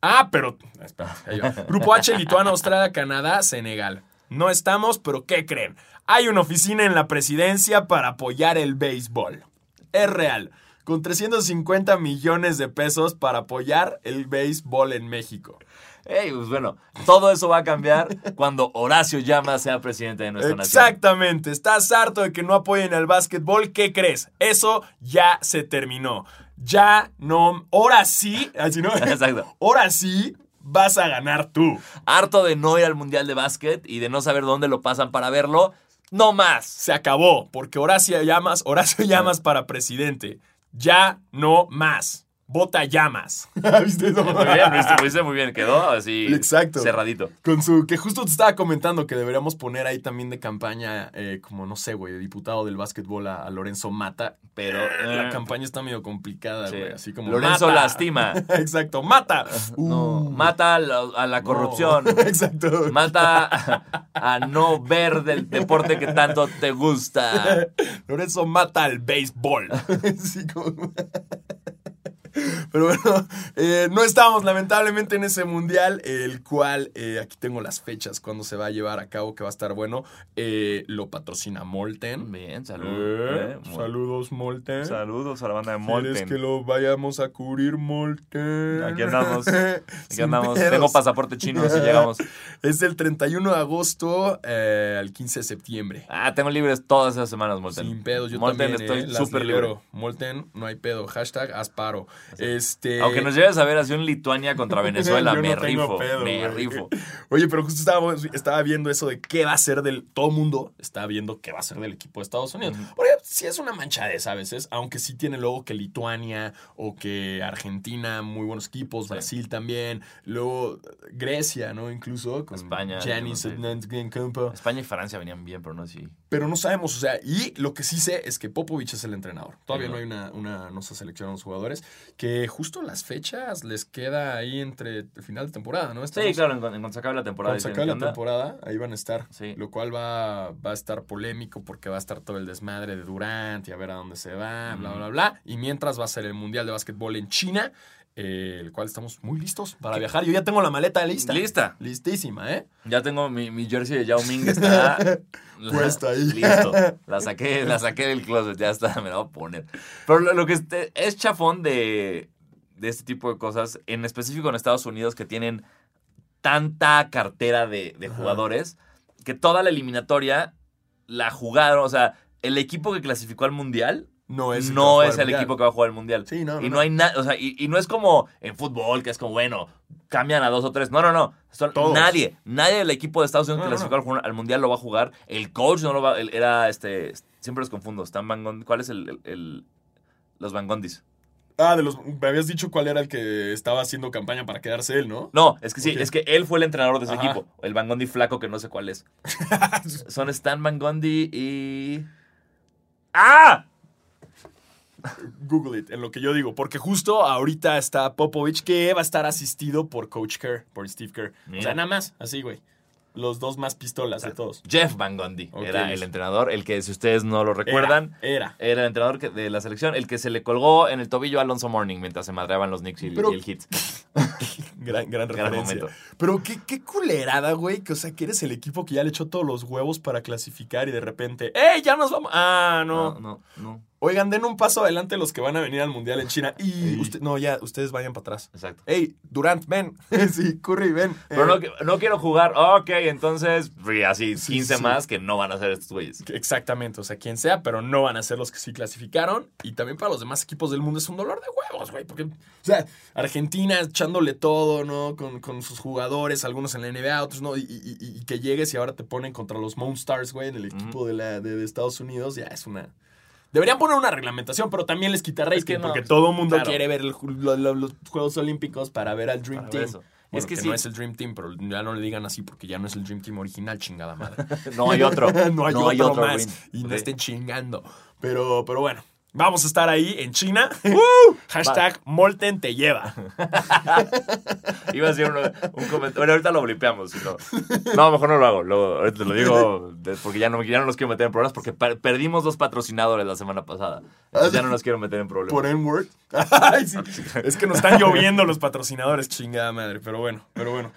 Ah, pero. espera, ahí va. Grupo H, Lituania, Australia, Canadá, Senegal. No estamos, pero ¿qué creen? Hay una oficina en la presidencia para apoyar el béisbol. Es real. Con 350 millones de pesos para apoyar el béisbol en México. Ey, pues bueno, todo eso va a cambiar cuando Horacio Llamas sea presidente de nuestra nación. Exactamente. ¿Estás harto de que no apoyen al básquetbol? ¿Qué crees? Eso ya se terminó. Ya no. Ahora sí. Así no. Exacto. Ahora sí vas a ganar tú. Harto de no ir al Mundial de Básquet y de no saber dónde lo pasan para verlo. No más. Se acabó. Porque Horacio Llamas, Horacio Llamas para presidente. Ya no más. Vota llamas. ¿Viste eso? Muy bien, lo hice- muy bien. Quedó así Exacto. cerradito. Con su. Que justo te estaba comentando que deberíamos poner ahí también de campaña, eh, como no sé, güey, diputado del básquetbol a, a Lorenzo Mata. Pero La eh, campaña está medio complicada, sí. güey. Así como. Lorenzo "Mata". lastima. Exacto, mata. No, Uh, mata a la, a la no. corrupción. Exacto. Mata a, a no ver del deporte que tanto te gusta. Lorenzo mata al béisbol. Sí, como- Pero bueno, eh, no estamos lamentablemente en ese mundial, el cual eh, aquí tengo las fechas cuando se va a llevar a cabo, que va a estar bueno. Eh, lo patrocina Molten. Bien, salud. Muy- saludos, Molten. Saludos a la banda de ¿Quieres Molten. que lo vayamos a cubrir, Molten? Aquí andamos. Aquí andamos. Tengo pasaporte chino si llegamos. Es del 31 de agosto al 15 de septiembre. Ah, tengo libres todas esas semanas, Molten. Sin pedos, yo Molten también, estoy súper libre. Molten, no hay pedo. Hashtag asparo. Este... Aunque nos lleves a ver así un Lituania contra Venezuela, no me rifo. pedo, me güey. rifo. Oye, pero justo estaba, estaba viendo eso de qué va a ser del... Todo el mundo está viendo qué va a ser del equipo de Estados Unidos. Porque sí es una manchadez a veces, aunque sí tiene luego que Lituania o que Argentina, muy buenos equipos, Brasil también, luego Grecia, ¿no? Incluso con España, Giannis yo no sé. Antetokounmpo. España y Francia venían bien, pero no sí. Pero no sabemos, o sea, y lo que sí sé es que Popovich es el entrenador. Todavía no hay una, una, no se seleccionan los jugadores, que justo las fechas les queda ahí entre el final de temporada, ¿no? Sí, Estamos- claro, en, cuanto se acabe la temporada. Cuando se acabe ¿qué la temporada, ahí van a estar. Sí. Lo cual va, va a estar polémico porque va a estar todo el desmadre de Durant y a ver a dónde se va, bla, bla, bla. Y mientras va a ser el Mundial de Básquetbol en China, eh, el cual estamos muy listos para viajar. Yo ya tengo la maleta lista. Lista. Listísima, ¿eh? Ya tengo mi, mi jersey de Yao Ming, está Puesta ahí. Listo. La saqué, la saqué del closet, ya está, me la voy a poner. Pero lo, lo que este- es chafón de, de este tipo de cosas, en específico en Estados Unidos, que tienen tanta cartera de, de Ajá. jugadores, que toda la eliminatoria la jugaron, o sea, el equipo que clasificó al Mundial No es el, no es el equipo que va a jugar el Mundial. Sí, no, no, y no, hay nada, o sea, y, y no es como en fútbol, que es como, bueno, cambian a dos o tres. No, no, no. Son- nadie, nadie del equipo de Estados Unidos que clasificó al al, Mundial lo va a jugar. El coach no lo va él Era este. Siempre los confundo. Stan Van Gundy. ¿Cuál es el, el- el- los Van Gundys? Ah, de los, me habías dicho cuál era el que estaba haciendo campaña para quedarse él, ¿no? No, es que sí, es que él fue el entrenador de ese Ajá. equipo. El Van Gundy flaco que no sé cuál es. Son Stan Van Gundy y. ¡Ah! Google it, en lo que yo digo. Porque justo ahorita está Popovich, que va a estar asistido por Coach Kerr, por Steve Kerr. O sea, nada más, así, güey. Los dos más pistolas de todos. Jeff Van Gundy era el entrenador, el que si ustedes no lo recuerdan. Era. Era el entrenador que- de la selección, el que se le colgó en el tobillo a Alonso Morning mientras se madreaban los Knicks y, el- Pero- y el Hit. Gran, gran Gran referencia. momento. Pero qué, qué culerada, güey. Que, o sea, que eres el equipo que ya le echó todos los huevos para clasificar y de repente, ¡Ey, ya nos vamos! Ah, no. No, no, no. Oigan, den un paso adelante los que van a venir al Mundial en China. Y Sí. usted, no, ya, ustedes vayan para atrás. Exacto. ¡Ey, Durant, ven! sí, Curry, ven. Pero Eh, no, no quiero jugar. Ok, entonces, sí, así, Sí, 15 sí. más que no van a ser estos güeyes. Exactamente, o sea, quien sea, pero no van a ser los que sí clasificaron. Y también para los demás equipos del mundo es un dolor de huevos, güey. Porque, o sea, Argentina echándole todo, ¿no? Con, con sus jugadores, algunos en la NBA, otros no. Y, y- y- y que llegues y ahora te ponen contra los Monstars, güey, en el equipo de, la, de, de Estados Unidos, ya es una. Deberían poner una reglamentación, pero también les quita rating, que no, porque todo el mundo claro. quiere ver el ju- lo- lo- los Juegos Olímpicos para ver al Dream Para Team. ver eso. Bueno, Es que que sí. no es el Dream Team, pero ya no le digan así porque ya no es el Dream Team original, chingada madre. No hay otro. no hay otro, más. win. Y no estén chingando. Pero, pero bueno, vamos a estar ahí en China. Hashtag Molten te lleva. Iba a decir un, un comentario. Bueno, ahorita lo blipeamos. no. no, mejor no lo hago. Lo, ahorita te lo digo porque ya no, ya no nos quiero meter en problemas porque per- perdimos dos patrocinadores la semana pasada. Entonces ya no nos quiero meter en problemas. Por N-word. Sí. Es que nos están lloviendo los patrocinadores, chingada madre. Pero bueno, pero bueno.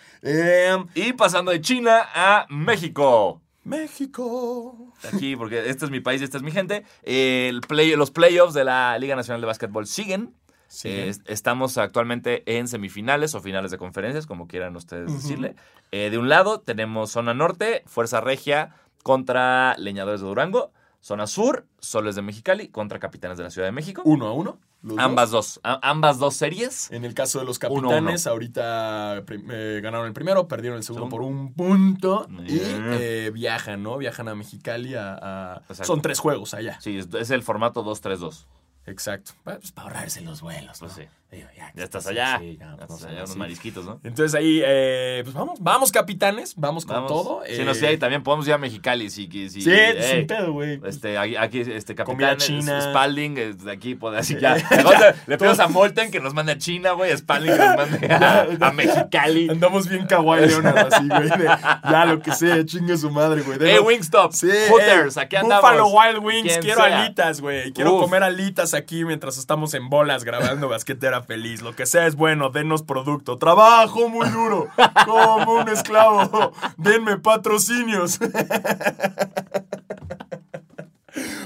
Y pasando de China a México. México. Aquí, porque este es mi país y esta es mi gente. El play, los playoffs de la Liga Nacional de Básquetbol siguen. Siguen. Eh, est- estamos actualmente en semifinales o finales de conferencias, como quieran ustedes decirle. Eh, de un lado tenemos Zona Norte, Fuerza Regia contra Leñadores de Durango. Zona Sur, Soles de Mexicali contra Capitanes de la Ciudad de México. Uno a uno. Dos. ambas dos. ambas dos series. En el caso de los Uno, capitanes, ahorita eh, ganaron el primero, perdieron el segundo Segundo. por un punto y eh, viajan, ¿no? Viajan a Mexicali a... Son tres juegos allá. Sí, es, es el formato 2-3-2. Exacto. Pues para ahorrarse los vuelos, ¿no? Pues sí. Digo, Ya estás sí, allá. sí, Ya ya, estás pues, allá, unos sí. marisquitos, ¿no? Entonces ahí, eh, pues vamos, vamos capitanes, vamos con Vamos. todo. Sí, eh, no, sí, ahí también podemos ir a Mexicali. Sí, que- sí, Sí, ey, sin pedo, güey. Este, aquí, aquí, este, Comida capitán china. es- Spalding, es de aquí, pues, así ya. Le pedimos a Molten que nos mande a China, güey, Spalding que nos mande a, a Mexicali. Andamos bien kawaii Leonard, así, güey. de, ya lo que sea, chingue su madre, güey. ¡Eh, Wingstop! Sí, Hooters, eh, aquí andamos. Buffalo Wild Wings, quiero sea. alitas, güey. Quiero Uf. comer alitas aquí mientras estamos en bolas grabando Basquetera Feliz. Lo que sea es bueno, denos producto. Trabajo muy duro, como un esclavo. Denme patrocinios.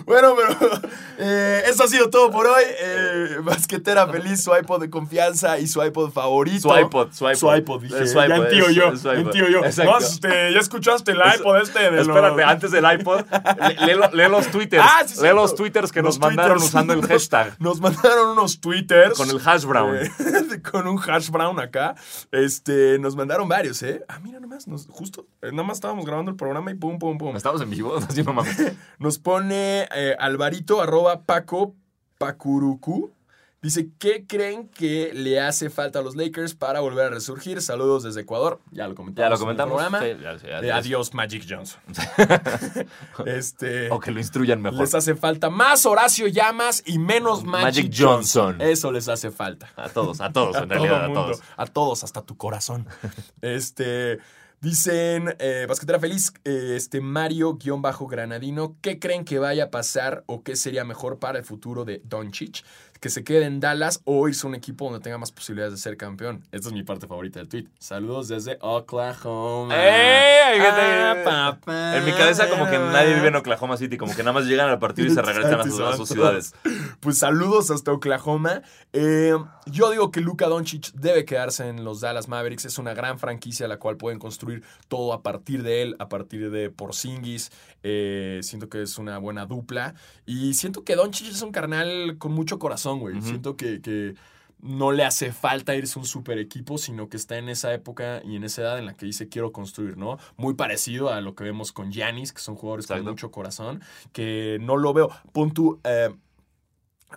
Bueno, pero eh, eso ha sido todo por hoy. Eh, basquetera feliz, su iPod de confianza y su iPod favorito. Su iPod, su iPod. Su iPod, dije. Su ya iPod, yo. su iPod. yo. No, este, ya escuchaste el iPod este de los- Espérate, antes del iPod, le- lee, lee los twitters. Ah, sí, lee los twitters que Los nos mandaron usando el hashtag. Nos mandaron unos twitters. Con el hash brown. eh, con un hash brown acá. Este, nos mandaron varios, ¿eh? Ah, mira, nomás, nos, justo. eh, nada más estábamos grabando el programa y pum, pum, pum. ¿Estamos en vivo? Así no mames. Nos pone eh, Alvarito, arroba Paco Pacurucu. Dice, ¿qué creen que le hace falta a los Lakers para volver a resurgir? Saludos desde Ecuador. Ya lo comentamos. Ya lo en el programa. Sí, ya- sí, Eh, adiós. Magic Johnson. este, O que lo instruyan mejor. les hace falta más Horacio Llamas y menos Magic, Magic Johnson. Eso les hace falta. A todos, a todos, A en todo realidad, a todos. A todos, hasta tu corazón. este. Dicen, eh, Basquetera Feliz, eh, este Mario-Granadino, ¿qué creen que vaya a pasar o qué sería mejor para el futuro de Doncic? ¿Que se quede en Dallas o irse a un equipo donde tenga más posibilidades de ser campeón? Esta es mi parte favorita del tweet. Saludos desde Oklahoma. ¡Eh! Ah, papá. En mi cabeza como que nadie vive en Oklahoma City, como que nada más llegan al partido y se regresan a sus, a sus ciudades. Pues saludos hasta Oklahoma. Eh, yo digo que Luka Doncic debe quedarse en los Dallas Mavericks. Es una gran franquicia la cual pueden construir todo a partir de él, a partir de Porzingis. Eh, siento que es una buena dupla. Y siento que Doncic es un carnal con mucho corazón, güey. Siento que, que no le hace falta irse a un super equipo, sino que está en esa época y en esa edad en la que dice quiero construir, ¿no? Muy parecido a lo que vemos con Giannis, que son jugadores Exacto. con mucho corazón, que no lo veo. Pon tú, eh,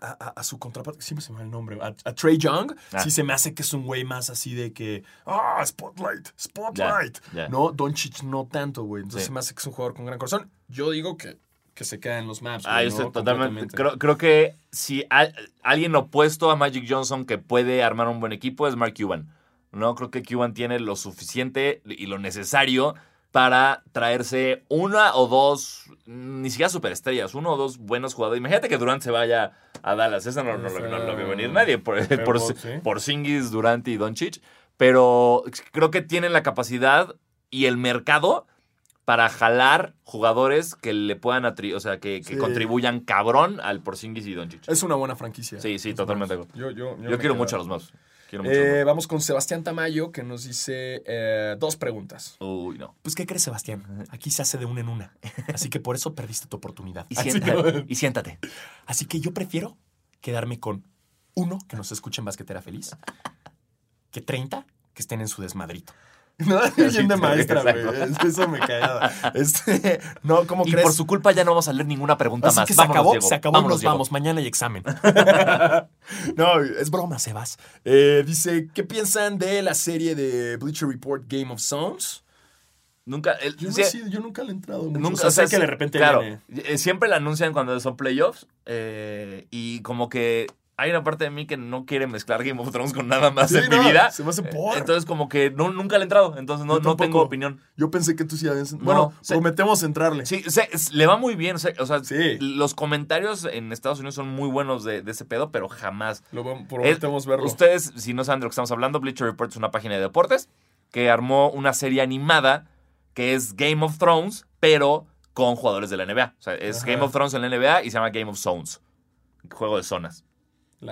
a, a- a su contraparte, siempre se me va el nombre, a, a Trey Young, Ah. sí se me hace que es un güey más así de que, ah, Spotlight, Spotlight. Ya. No, Doncic no tanto, güey. Entonces Sí. se me hace que es un jugador con gran corazón. Yo digo que, que se queda en los maps. Ah, yo ¿no? estoy totalmente. Creo, creo que si al- alguien opuesto a Magic Johnson que puede armar un buen equipo es Mark Cuban. No creo que Cuban tiene lo suficiente y lo necesario para traerse una o dos, ni siquiera superestrellas, uno o dos buenos jugadores. Imagínate que Durant se vaya a Dallas. Eso no, no, lo- no lo vio venir nadie por, Pero, por, sí. por Singis, Durant y Doncic. Pero creo que tienen la capacidad y el mercado para jalar jugadores que le puedan atri- o sea, que, que Sí. contribuyan cabrón al Porzingis y Doncic. Es una buena franquicia. Sí, sí, totalmente. Yo, yo, Yo quiero mucho a los más. Quiero mucho a Eh, vamos con Sebastián Tamayo, que nos dice eh, dos preguntas. Uy, no. Pues, ¿qué crees, Sebastián? Aquí se hace de una en una. Así que por eso perdiste tu oportunidad. Y, siéntate, y siéntate. así que yo prefiero quedarme con uno que nos escuche en Basquetera Feliz que 30 que estén en su desmadrito. No, bien de maestra, güey. Eso me cagaba. Este, no, ¿cómo Y crees? por su culpa ya no vamos a leer ninguna pregunta Así más. que se acabó, Diego. se acabó, Vámonos, nos Diego. vamos. Mañana hay examen. no, es broma, Sebas. Eh, dice, ¿qué piensan de la serie de Bleacher Report Game of Zones? Nunca. el- Yo, sí, nunca le he entrado mucho. Nunca, o sea, sé que de repente claro, viene. eh, siempre la anuncian cuando son playoffs eh, y como que hay una parte de mí que no quiere mezclar Game of Thrones con nada más Sí, en no, mi vida. se me hace Eh, por. Entonces como que no, nunca le he entrado, entonces no, no tengo opinión. Yo pensé que tú sí habías... Bueno, se- prometemos entrarle. Sí, se- le va muy bien. se- o sea, Sí. los comentarios en Estados Unidos son muy buenos de, de ese pedo, pero jamás. Lo prometemos Es- verlo. Ustedes, si no saben de lo que estamos hablando, Bleacher Report es una página de deportes que armó una serie animada que es Game of Thrones, pero con jugadores de la NBA. O sea, es Ajá. Game of Thrones en la NBA y se llama Game of Zones. Juego de zonas.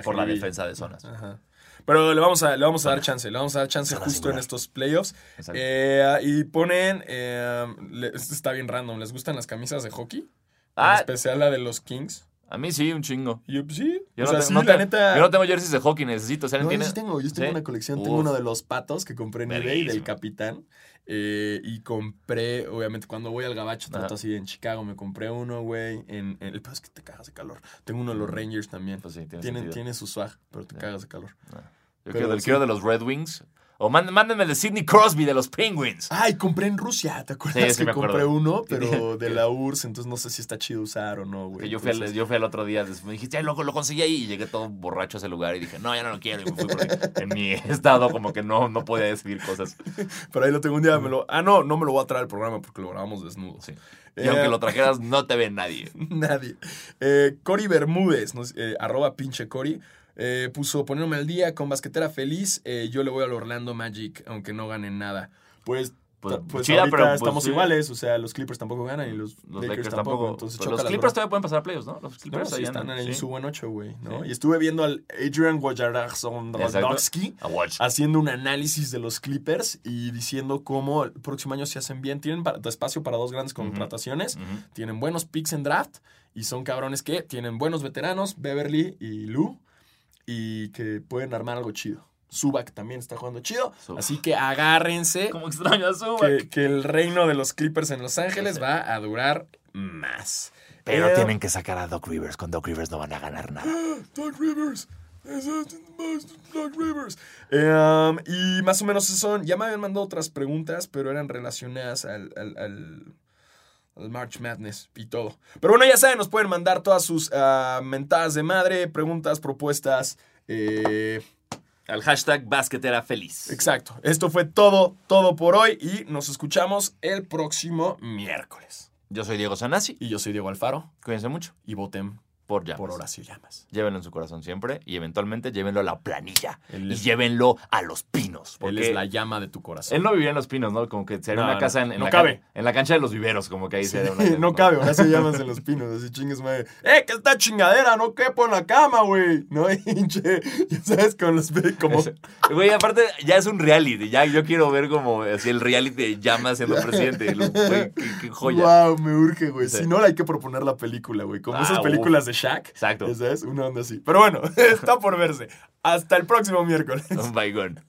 Por la defensa de zonas. Ajá. Pero le vamos a, le vamos a dar chance, le vamos a dar chance Zona justo singular. en estos playoffs. Eh, y ponen, eh, le- está bien random, ¿les gustan las camisas de hockey? En Ah, especial la de los Kings. A mí sí, un chingo. Yo, pues, sí, Yo o no, sea, te- sí, no la te- neta... yo no tengo jerseys de hockey, necesito. ¿Saben No, yo sí tengo, yo tengo ¿Sí? una colección. Tengo uno de los patos que compré en eBay del capitán. Eh, y compré, obviamente, cuando voy al gabacho, trato Ajá. así en Chicago, me compré uno, güey. En, en- el peor es que te cagas de calor. Tengo uno de los Rangers también. Pues sí, tiene tiene, tiene su swag, pero te cagas de calor. Yo Pero quiero, del- sí. quiero de los Red Wings. O mándenme, el de Sidney Crosby de los Penguins. Ay, compré en Rusia, ¿te acuerdas Sí, sí que compré uno, pero de la URSS, entonces no sé si está chido usar o no, güey. Yo, fui al, Entonces, yo fui al otro día, después me dijiste, "Ay, loco, lo conseguí ahí y llegué todo borracho a ese lugar y dije, no, ya no lo quiero. Y me fui porque en mi estado como que no, no podía decidir cosas. Pero ahí lo tengo un día, me lo... Ah, no, no me lo voy a traer al programa porque lo grabamos desnudo. Sí. Y Eh, aunque lo trajeras, no te ve nadie. Nadie. Eh, Cory Bermúdez, nos- eh, arroba pinche Cory, eh, puso ponerme al día con basquetera feliz. eh, yo le voy al Orlando Magic, aunque no ganen nada. Pues, Pues, pues chida, ahorita pero, pues, estamos iguales. O sea, los Clippers tampoco ganan y los, Los Lakers, Lakers tampoco. tampoco. Entonces Pero los Clippers todavía pueden pasar a playoffs, ¿no? Los No, Clippers sí, ahí están en sí. su buen 8, güey, ¿no? Sí. Y estuve viendo al Adrian Wojnarowski haciendo un análisis de los Clippers y diciendo cómo el próximo año se hacen bien. Tienen pa- espacio para dos grandes contrataciones. Tienen buenos picks en draft y son cabrones que tienen buenos veteranos, Beverly y Lou, y que pueden armar algo chido. Zubac también está jugando chido. Así que agárrense Como extraño a Zubac. que, que el reino de los Clippers en Los Ángeles Sí. va a durar más. Pero Eh, tienen que sacar a Doc Rivers. Con Doc Rivers no van a ganar nada. Doc Rivers. Black Rivers. Eh, um, y más o menos son. Ya me habían mandado otras preguntas, pero eran relacionadas al, al, al, al March Madness y todo. Pero bueno, ya saben, nos pueden mandar todas sus ah, mentadas de madre, preguntas, propuestas. Eh, Al hashtag basquetera feliz. exacto. Esto fue todo, todo por hoy. Y nos escuchamos el próximo miércoles. Yo soy Diego Sanasi. Y yo soy Diego Alfaro. Cuídense mucho. Y voten Por ya. por Horacio Llamas. Llévenlo en su corazón siempre y eventualmente llévenlo a la planilla. Él y es- llévenlo a los pinos. Él Porque es la llama de tu corazón. él no vivía en los pinos, ¿no? Como que sería No, una no, casa en, en no la, cabe. ca- en la cancha de los viveros, como que ahí sería una. no cabe, Horacio Llamas en los pinos, así chingues madre. ¡Eh, que esta chingadera! No quepo en la cama, güey. No, hinche. Ya sabes, con los como. Güey, aparte, ya es un reality. Ya yo quiero ver como así el reality de llama siendo presidente. Güey, qué, qué joya. Wow, me urge, güey. Sí. Si no, hay que proponer la película, güey. Como Ah, esas películas de Shaq. Exacto. ¿Sabes? Una onda así. Pero bueno, está por verse. Hasta el próximo miércoles. Un baigón.